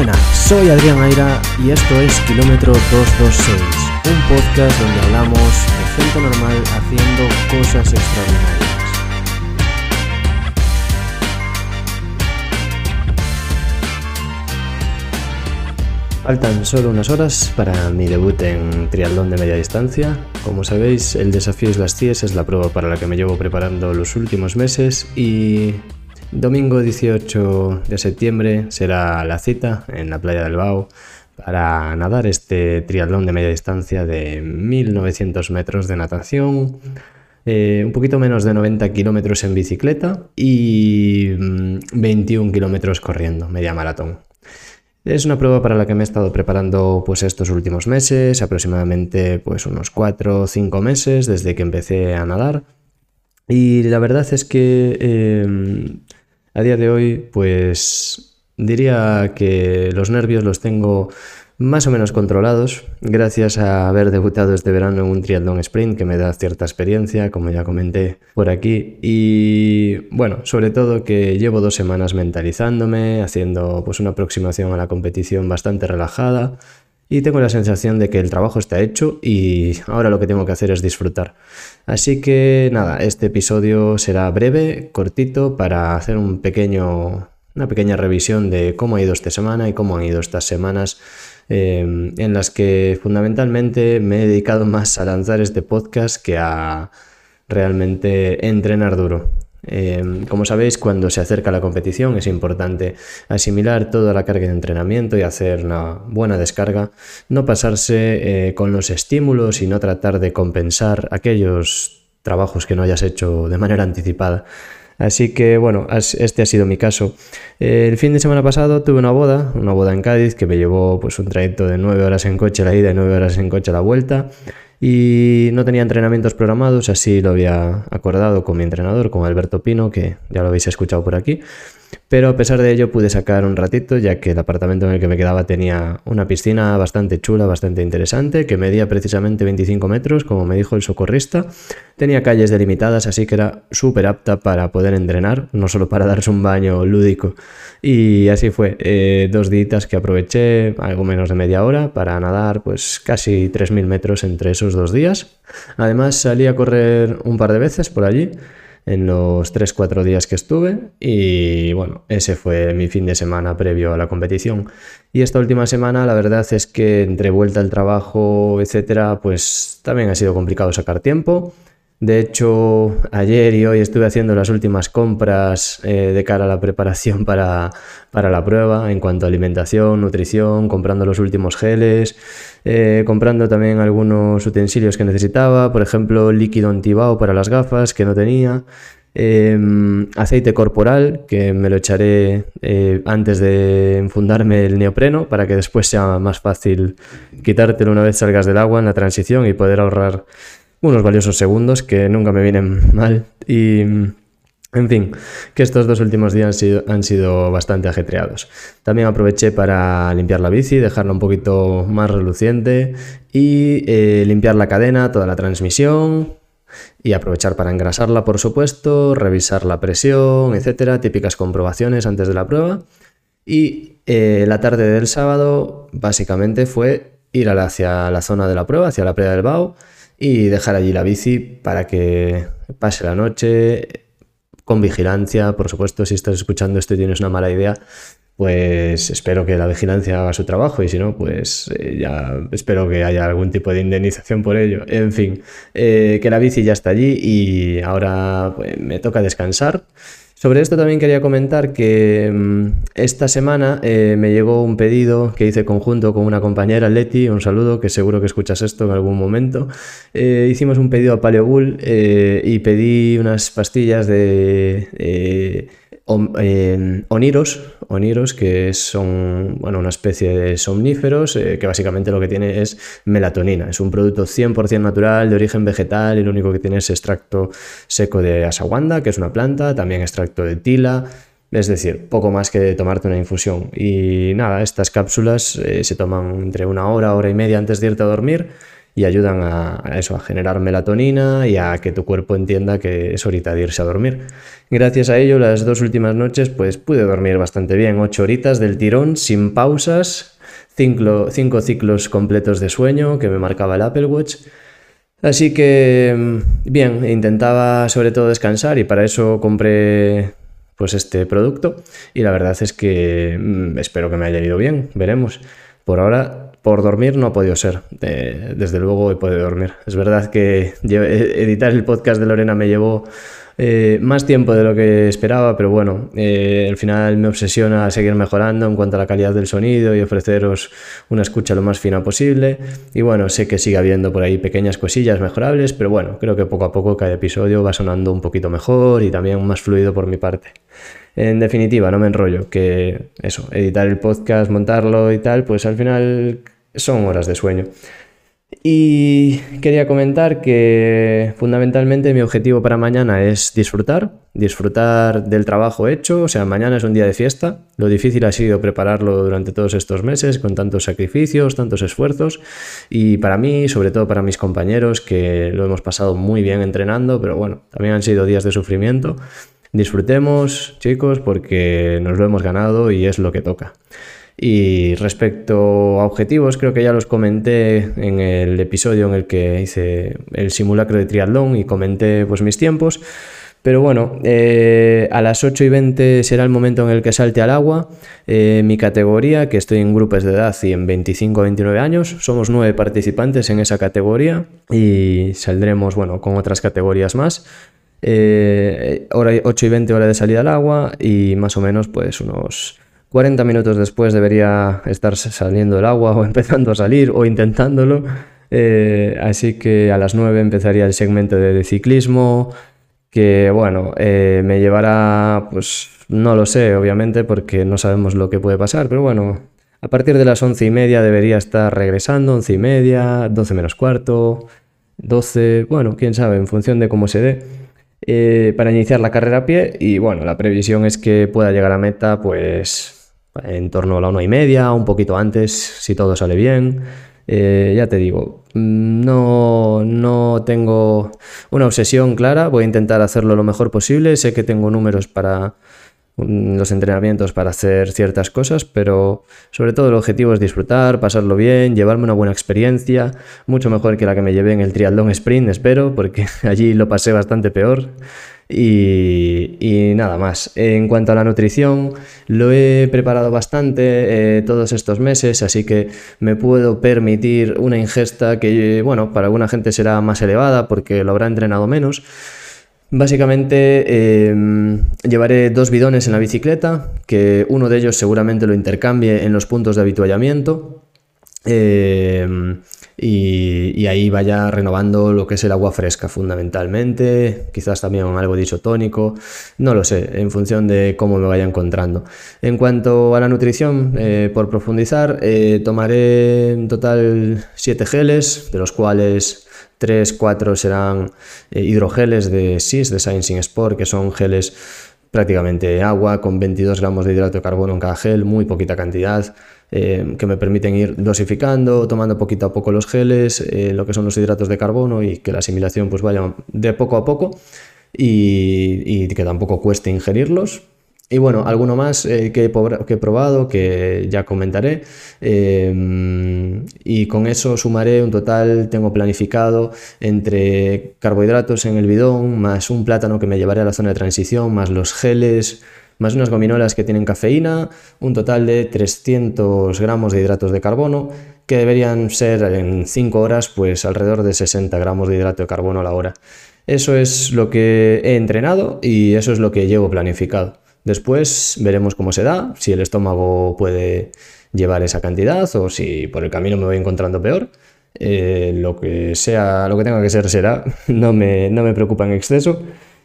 Buenas, soy Adrián Aira y esto es Kilómetro 226, un podcast donde hablamos de gente normal haciendo cosas extraordinarias. Faltan solo unas horas para mi debut en triatlón de media distancia. Como sabéis, el desafío es las CIES es la prueba para la que me llevo preparando los últimos meses y domingo 18 de septiembre será la cita en la playa del Bau para nadar este triatlón de media distancia de 1900 metros de natación, eh, un poquito menos de 90 kilómetros en bicicleta y 21 mm, kilómetros corriendo, media maratón. Es una prueba para la que me he estado preparando pues estos últimos meses, aproximadamente pues unos 4 o 5 meses desde que empecé a nadar. Y la verdad es que em, a día de hoy pues diría que los nervios los tengo más o menos controlados, gracias a haber debutado este verano en un triatlón sprint que me da cierta experiencia, como ya comenté por aquí. Y bueno, sobre todo que llevo dos semanas mentalizándome, haciendo pues una aproximación a la competición bastante relajada. Y tengo la sensación de que el trabajo está hecho y ahora lo que tengo que hacer es disfrutar. Así que nada, este episodio será breve, cortito, para hacer una pequeña revisión de cómo ha ido esta semana y cómo han ido estas semanas Em, en las que fundamentalmente me he dedicado más a lanzar este podcast que a realmente entrenar duro. Em, como sabéis, cuando se acerca la competición es importante asimilar toda la carga de entrenamiento y hacer una buena descarga, no pasarse eh, con los estímulos y no tratar de compensar aquellos trabajos que no hayas hecho de manera anticipada. Así que bueno, este ha sido mi caso. El fin de semana pasado tuve una boda, una boda en Cádiz que me llevó pues un trayecto de 9 horas en coche la ida y 9 horas en coche la vuelta y no tenía entrenamientos programados, así lo había acordado con mi entrenador, con Alberto Pino, que ya lo habéis escuchado por aquí. Pero a pesar de ello pude sacar un ratito, ya que el apartamento en el que me quedaba tenía una piscina bastante chula, bastante interesante, que medía precisamente 25 metros, como me dijo el socorrista. Tenía calles delimitadas, así que era súper apta para poder entrenar, no solo para darse un baño lúdico. Y así fue, eh, dos días que aproveché, algo menos de media hora, para nadar pues casi 3.000 metros entre esos dos días. Además salí a correr un par de veces por allí en los 3-4 días que estuve y bueno, ese fue mi fin de semana previo a la competición. Y esta última semana la verdad es que entre vuelta al trabajo, etcétera, pues también ha sido complicado sacar tiempo. De hecho, ayer y hoy estuve haciendo las últimas compras eh, de cara a la preparación para, la prueba en cuanto a alimentación, nutrición, comprando los últimos geles, eh, comprando también algunos utensilios que necesitaba, por ejemplo, líquido antibao para las gafas que no tenía. Em, aceite corporal que me lo echaré eh, antes de enfundarme el neopreno para que después sea más fácil quitártelo una vez salgas del agua en la transición y poder ahorrar unos valiosos segundos que nunca me vienen mal. Y, en fin, que estos dos últimos días han sido, bastante ajetreados. También aproveché para limpiar la bici, dejarla un poquito más reluciente y eh, limpiar la cadena, toda la transmisión, y aprovechar para engrasarla, por supuesto, revisar la presión, etcétera, típicas comprobaciones antes de la prueba. Y eh, la tarde del sábado, básicamente, fue ir hacia la zona de la prueba, hacia la playa del Bau, y dejar allí la bici para que pase la noche con vigilancia. Por supuesto, si estás escuchando esto y tienes una mala idea, pues espero que la vigilancia haga su trabajo y si no, pues eh, ya espero que haya algún tipo de indemnización por ello. En fin, eh, que la bici ya está allí y ahora pues, me toca descansar. Sobre esto también quería comentar que mm, esta semana eh, me llegó un pedido que hice conjunto con una compañera, Leti, un saludo, que seguro que escuchas esto en algún momento. Eh, hicimos un pedido a Paleobull eh, y pedí unas pastillas de oniros, oniros, que son bueno, una especie de somníferos eh, que básicamente lo que tiene es melatonina. Es un producto 100% natural, de origen vegetal, y lo único que tiene es extracto seco de asaguanda, que es una planta, también extracto de tila. Es decir, poco más que tomarte una infusión. Y nada, estas cápsulas eh, se toman entre una hora, hora y media antes de irte a dormir y ayudan a, eso, a generar melatonina y a que tu cuerpo entienda que es horita de irse a dormir. Gracias a ello, las dos últimas noches pues pude dormir bastante bien, ocho horitas del tirón, sin pausas, cinco, cinco ciclos completos de sueño que me marcaba el Apple Watch. Así que, mm, bien, intentaba sobre todo descansar y para eso compré pues este producto y la verdad es que mm, espero que me haya ido bien, veremos. Por ahora, por dormir no ha podido ser, desde luego he podido dormir. Es verdad que editar el podcast de Lorena me llevó eh, más tiempo de lo que esperaba, pero bueno, eh, al final me obsesiona seguir mejorando en cuanto a la calidad del sonido y ofreceros una escucha lo más fina posible. Y bueno, sé que sigue habiendo por ahí pequeñas cosillas mejorables, pero bueno, creo que poco a poco cada episodio va sonando un poquito mejor y también más fluido por mi parte. En definitiva, no me enrollo, que eso, editar el podcast, montarlo y tal, pues al final son horas de sueño. Y quería comentar que fundamentalmente mi objetivo para mañana es disfrutar, disfrutar del trabajo hecho, o sea, mañana es un día de fiesta, lo difícil ha sido prepararlo durante todos estos meses con tantos sacrificios, tantos esfuerzos y para mí, sobre todo para mis compañeros, que lo hemos pasado muy bien entrenando, pero bueno, también han sido días de sufrimiento. Disfrutemos, chicos, porque nos lo hemos ganado y es lo que toca. Y respecto a objetivos, creo que ya los comenté en el episodio en el que hice el simulacro de triatlón y comenté pues mis tiempos. Pero bueno, eh, a las 8 y 20 será el momento en el que salte al agua. Eh, mi categoría, que estoy en grupos de edad y en 25 a 29 años, somos nueve participantes en esa categoría y saldremos bueno, con otras categorías más. Eh, hora 8 y 20 hora de salida al agua y más o menos pues unos 40 minutos después debería estar saliendo el agua o empezando a salir o intentándolo. Eh, así que a las 9 empezaría el segmento de, ciclismo, que bueno, eh, me llevará, pues no lo sé, obviamente, porque no sabemos lo que puede pasar, pero bueno, a partir de las 11 y media debería estar regresando, 11 y media, 12 menos cuarto, 12, bueno, quién sabe, en función de cómo se dé. Eh, para iniciar la carrera a pie. Y bueno, la previsión es que pueda llegar a meta pues en torno a la una y media, un poquito antes, si todo sale bien. Eh, ya te digo, mm, no, no tengo una obsesión clara, voy a intentar hacerlo lo mejor posible, sé que tengo números para los entrenamientos para hacer ciertas cosas, pero sobre todo el objetivo es disfrutar, pasarlo bien, llevarme una buena experiencia, mucho mejor que la que me llevé en el triatlón sprint, espero, porque allí lo pasé bastante peor. Y, nada más. En cuanto a la nutrición, lo he preparado bastante eh, todos estos meses, así que me puedo permitir una ingesta que, bueno, para alguna gente será más elevada porque lo habrá entrenado menos. Básicamente em, llevaré dos bidones en la bicicleta, que uno de ellos seguramente lo intercambie en los puntos de habituallamiento. Em, y, ahí vaya renovando lo que es el agua fresca fundamentalmente, quizás también algo dicho tónico, no lo sé, en función de cómo me vaya encontrando. En cuanto a la nutrición, eh, por profundizar, eh, tomaré en total 7 geles, de los cuales 3, 4 serán eh, hidrogeles de SIS, de Science Sport, que son geles prácticamente agua con 22 gramos de hidrato de carbono en cada gel, muy poquita cantidad. Eh, que me permiten ir dosificando, tomando poquito a poco los geles, eh, lo que son los hidratos de carbono y que la asimilación pues vaya de poco a poco y, que tampoco cueste ingerirlos. Y bueno, alguno más eh, que, he, probado, que ya comentaré. y con eso sumaré un total, tengo planificado, entre carbohidratos en el bidón, más un plátano que me llevaré a la zona de transición, más los geles, más unas gominolas que tienen cafeína, un total de 300 gramos de hidratos de carbono, que deberían ser en 5 horas pues alrededor de 60 gramos de hidrato de carbono a la hora. Eso es lo que he entrenado y eso es lo que llevo planificado. Después veremos cómo se da, si el estómago puede llevar esa cantidad o si por el camino me voy encontrando peor. Eh, lo que sea, lo que tenga que ser será, no me, no me preocupa en exceso.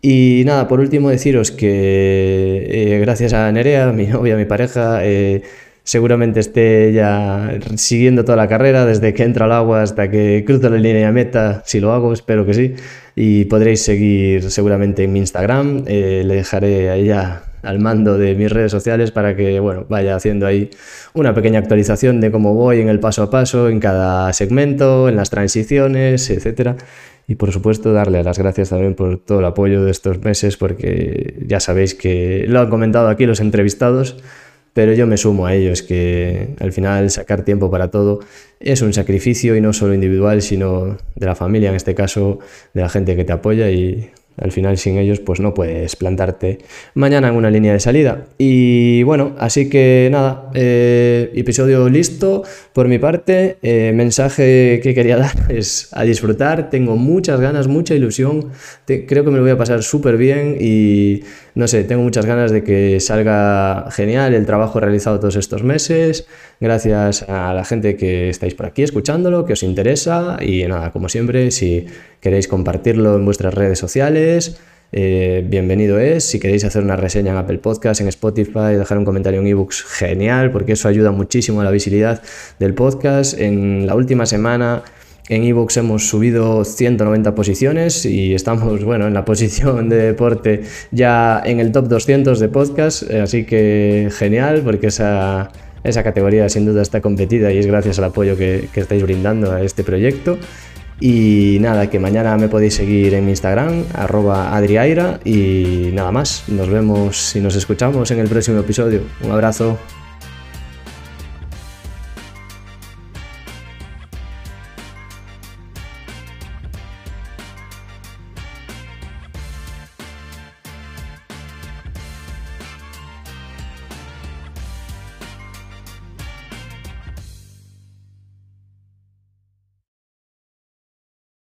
Y nada, por último deciros que eh, gracias a Nerea, mi novia, mi pareja, eh, seguramente esté ya siguiendo toda la carrera, desde que entra al agua hasta que cruzo la línea de meta, si lo hago, espero que sí. Y podréis seguir seguramente en mi Instagram, eh, le dejaré a ella al mando de mis redes sociales para que bueno, vaya haciendo ahí una pequeña actualización de cómo voy en el paso a paso, en cada segmento, en las transiciones, etcétera. Y por supuesto darle las gracias también por todo el apoyo de estos meses porque ya sabéis que lo han comentado aquí los entrevistados, pero yo me sumo a ellos, que al final sacar tiempo para todo es un sacrificio y no solo individual, sino de la familia, en este caso, de la gente que te apoya y al final sin ellos pues no puedes plantarte mañana en una línea de salida. Y bueno, así que nada, eh, episodio listo por mi parte. Eh, mensaje que quería dar es a disfrutar. Tengo muchas ganas, mucha ilusión. creo que me lo voy a pasar súper bien y no sé, tengo muchas ganas de que salga genial el trabajo realizado todos estos meses. Gracias a la gente que estáis por aquí escuchándolo, que os interesa y nada, como siempre, si queréis compartirlo en vuestras redes sociales, eh, bienvenido es. Si queréis hacer una reseña en Apple Podcast, en Spotify, dejar un comentario en ebooks, genial, porque eso ayuda muchísimo a la visibilidad del podcast. En la última semana en Evox hemos subido 190 posiciones y estamos, bueno, en la posición de deporte ya en el top 200 de podcast, eh, así que genial porque esa, esa categoría sin duda está competida y es gracias al apoyo que estáis brindando a este proyecto. Y nada, que mañana me podéis seguir en Instagram, arroba adriaira, y nada más, nos vemos y nos escuchamos en el próximo episodio. Un abrazo.